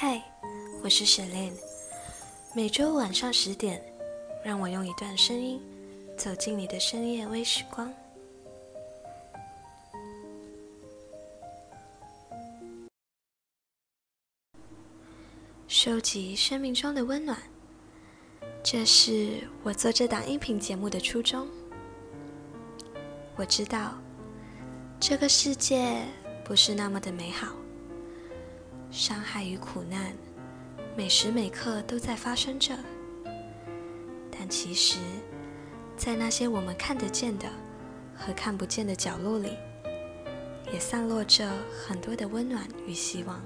嗨，我是雪莲。每周晚上十点，让我用一段声音走进你的深夜微时光。收集生命中的温暖，这是我做这档音频节目的初衷。我知道，这个世界不是那么的美好。伤害与苦难，每时每刻都在发生着。但其实，在那些我们看得见的和看不见的角落里，也散落着很多的温暖与希望。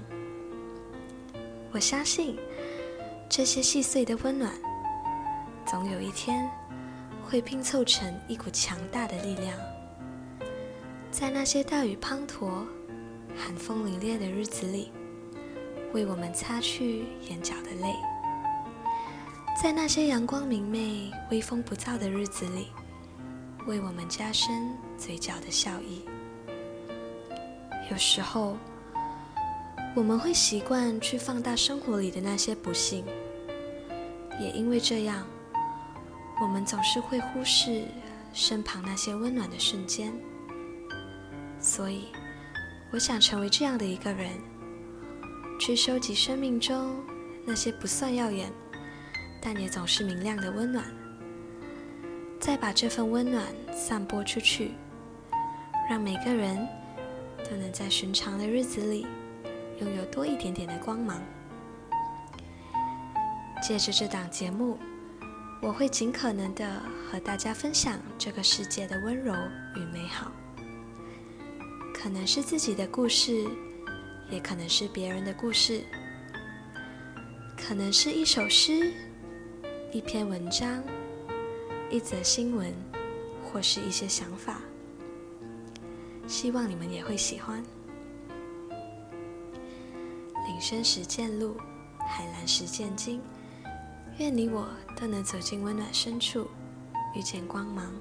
我相信，这些细碎的温暖，总有一天会拼凑成一股强大的力量。在那些大雨滂沱、寒风凛冽的日子里。为我们擦去眼角的泪，在那些阳光明媚、微风不燥的日子里，为我们加深嘴角的笑意。有时候，我们会习惯去放大生活里的那些不幸，也因为这样，我们总是会忽视身旁那些温暖的瞬间。所以，我想成为这样的一个人。去收集生命中那些不算耀眼，但也总是明亮的温暖，再把这份温暖散播出去，让每个人都能在寻常的日子里拥有多一点点的光芒。借着这档节目，我会尽可能的和大家分享这个世界的温柔与美好，可能是自己的故事。也可能是别人的故事，可能是一首诗、一篇文章、一则新闻，或是一些想法。希望你们也会喜欢。林深时见鹿，海蓝时见鲸。愿你我都能走进温暖深处，遇见光芒。